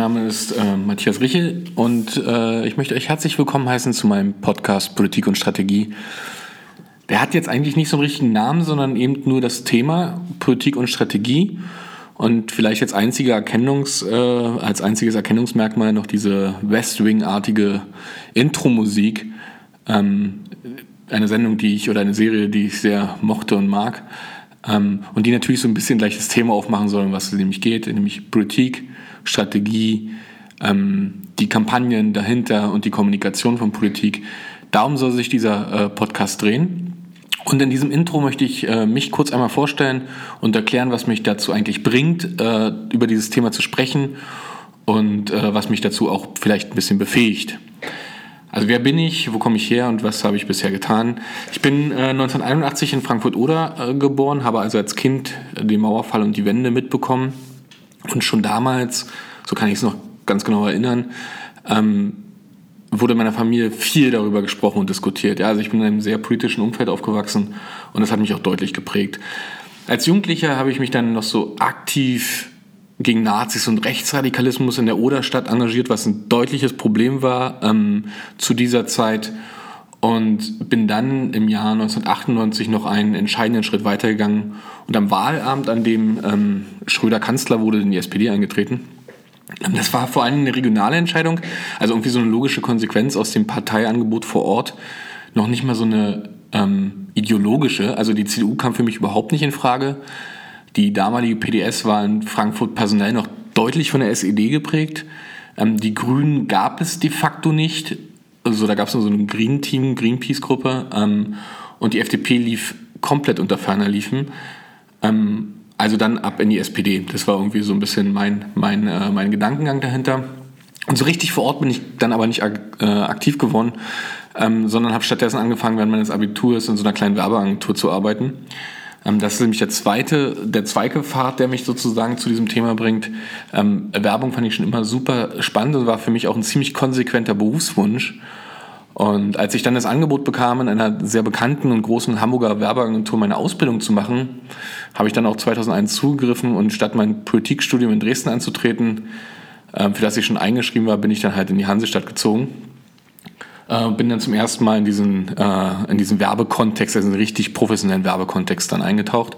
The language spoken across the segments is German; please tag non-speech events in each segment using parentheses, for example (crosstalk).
mein Name ist äh, Matthias Richel und äh, ich möchte euch herzlich willkommen heißen zu meinem Podcast Politik und Strategie. Der hat jetzt eigentlich nicht so einen richtigen Namen, sondern eben nur das Thema Politik und Strategie und vielleicht als, einziger Erkennungs, äh, als einziges Erkennungsmerkmal noch diese West Wing-artige Intro-Musik. Ähm, eine Sendung, die ich oder eine Serie, die ich sehr mochte und mag. Ähm, und die natürlich so ein bisschen gleich das Thema aufmachen sollen, was es nämlich geht, nämlich Politik, Strategie, ähm, die Kampagnen dahinter und die Kommunikation von Politik. Darum soll sich dieser äh, Podcast drehen. Und in diesem Intro möchte ich äh, mich kurz einmal vorstellen und erklären, was mich dazu eigentlich bringt, äh, über dieses Thema zu sprechen und äh, was mich dazu auch vielleicht ein bisschen befähigt. Also wer bin ich, wo komme ich her und was habe ich bisher getan? Ich bin äh, 1981 in Frankfurt-Oder äh, geboren, habe also als Kind den Mauerfall und die Wende mitbekommen. Und schon damals, so kann ich es noch ganz genau erinnern, ähm, wurde in meiner Familie viel darüber gesprochen und diskutiert. Ja, also ich bin in einem sehr politischen Umfeld aufgewachsen und das hat mich auch deutlich geprägt. Als Jugendlicher habe ich mich dann noch so aktiv gegen Nazis und Rechtsradikalismus in der Oderstadt engagiert, was ein deutliches Problem war ähm, zu dieser Zeit. Und bin dann im Jahr 1998 noch einen entscheidenden Schritt weitergegangen und am Wahlabend, an dem ähm, Schröder Kanzler wurde, in die SPD eingetreten. Ähm, das war vor allem eine regionale Entscheidung, also irgendwie so eine logische Konsequenz aus dem Parteiangebot vor Ort. Noch nicht mal so eine ähm, ideologische, also die CDU kam für mich überhaupt nicht in Frage. Die damalige PDS war in Frankfurt personell noch deutlich von der SED geprägt. Ähm, die Grünen gab es de facto nicht. Also da gab es nur so ein Green Team, Greenpeace-Gruppe. Ähm, und die FDP lief komplett unter ferner Liefen. Ähm, also dann ab in die SPD. Das war irgendwie so ein bisschen mein, mein, äh, mein Gedankengang dahinter. Und so richtig vor Ort bin ich dann aber nicht äh, aktiv geworden, ähm, sondern habe stattdessen angefangen, während meines Abiturs in so einer kleinen Werbeagentur zu arbeiten. Ähm, das ist nämlich der zweite, der zweite Pfad, der mich sozusagen zu diesem Thema bringt. Ähm, Werbung fand ich schon immer super spannend und war für mich auch ein ziemlich konsequenter Berufswunsch. Und als ich dann das Angebot bekam, in einer sehr bekannten und großen Hamburger Werbeagentur meine Ausbildung zu machen, habe ich dann auch 2001 zugegriffen und statt mein Politikstudium in Dresden anzutreten, ähm, für das ich schon eingeschrieben war, bin ich dann halt in die Hansestadt gezogen äh, bin dann zum ersten Mal in diesen, äh, in diesen Werbekontext, also in einen richtig professionellen Werbekontext dann eingetaucht.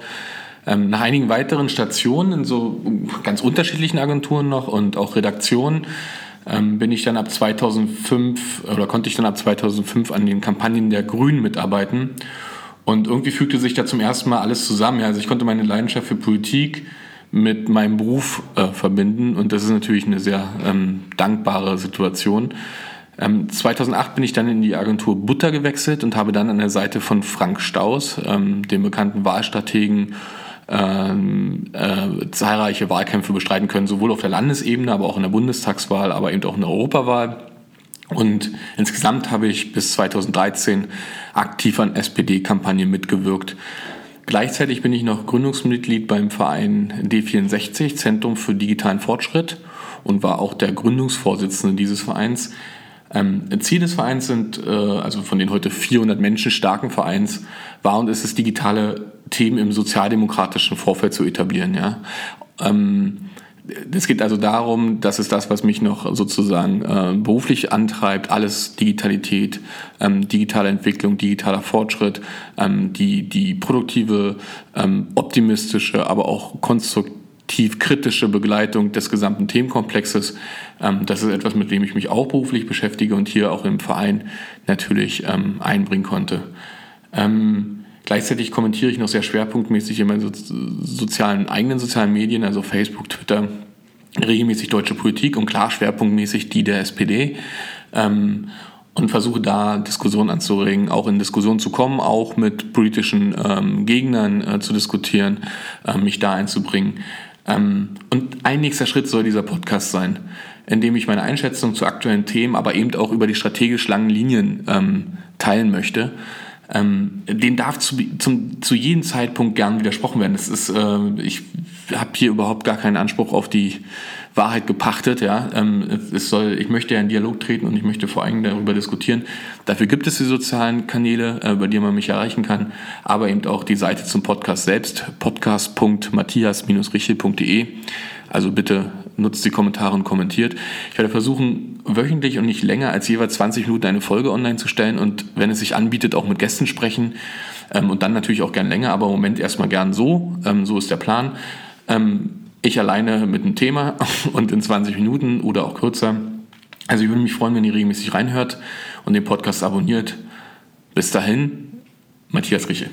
Ähm, nach einigen weiteren Stationen in so ganz unterschiedlichen Agenturen noch und auch Redaktionen ähm, bin ich dann ab 2005 oder konnte ich dann ab 2005 an den Kampagnen der Grünen mitarbeiten. Und irgendwie fügte sich da zum ersten Mal alles zusammen. Ja, also ich konnte meine Leidenschaft für Politik mit meinem Beruf äh, verbinden und das ist natürlich eine sehr ähm, dankbare Situation. Ähm, 2008 bin ich dann in die Agentur Butter gewechselt und habe dann an der Seite von Frank Staus, ähm, dem bekannten Wahlstrategen, ähm, äh, zahlreiche Wahlkämpfe bestreiten können, sowohl auf der Landesebene, aber auch in der Bundestagswahl, aber eben auch in der Europawahl. Und insgesamt habe ich bis 2013 aktiv an SPD-Kampagnen mitgewirkt. Gleichzeitig bin ich noch Gründungsmitglied beim Verein D64, Zentrum für digitalen Fortschritt, und war auch der Gründungsvorsitzende dieses Vereins. Ähm, Ziel des Vereins sind, äh, also von den heute 400 Menschen starken Vereins, war und ist es, digitale Themen im sozialdemokratischen Vorfeld zu etablieren. Ja? Ähm, es geht also darum, das ist das, was mich noch sozusagen äh, beruflich antreibt, alles Digitalität, ähm, digitale Entwicklung, digitaler Fortschritt, ähm, die, die produktive, ähm, optimistische, aber auch konstruktive tief kritische Begleitung des gesamten Themenkomplexes. Ähm, das ist etwas, mit dem ich mich auch beruflich beschäftige und hier auch im Verein natürlich ähm, einbringen konnte. Ähm, gleichzeitig kommentiere ich noch sehr schwerpunktmäßig in meinen sozialen, eigenen sozialen Medien, also Facebook, Twitter, regelmäßig deutsche Politik und klar schwerpunktmäßig die der SPD. und versuche da Diskussionen anzuregen, auch in Diskussionen zu kommen, auch mit politischen Gegnern äh, zu diskutieren, äh, mich da einzubringen. Ähm, und ein nächster Schritt soll dieser Podcast sein, in dem ich meine Einschätzung zu aktuellen Themen, aber eben auch über die strategisch langen Linien ähm, teilen möchte. Ähm, den darf zu, zum, zu jedem Zeitpunkt gern widersprochen werden. Das ist, äh, ich habe hier überhaupt gar keinen Anspruch auf die Wahrheit gepachtet. Ja, ähm, es soll, ich möchte ja in Dialog treten und ich möchte vor allem darüber diskutieren. Dafür gibt es die sozialen Kanäle, äh, bei denen man mich erreichen kann, aber eben auch die Seite zum Podcast selbst, podcast.matthias-richel.de. Also bitte nutzt die Kommentare und kommentiert. Ich werde versuchen, wöchentlich und nicht länger als jeweils 20 Minuten eine Folge online zu stellen und wenn es sich anbietet, auch mit Gästen sprechen ähm, und dann natürlich auch gern länger, aber im Moment erstmal gern so. Ähm, so ist der Plan. Ähm, ich alleine mit einem Thema (laughs) und in 20 Minuten oder auch kürzer. Also ich würde mich freuen, wenn ihr regelmäßig reinhört und den Podcast abonniert. Bis dahin, Matthias Riche.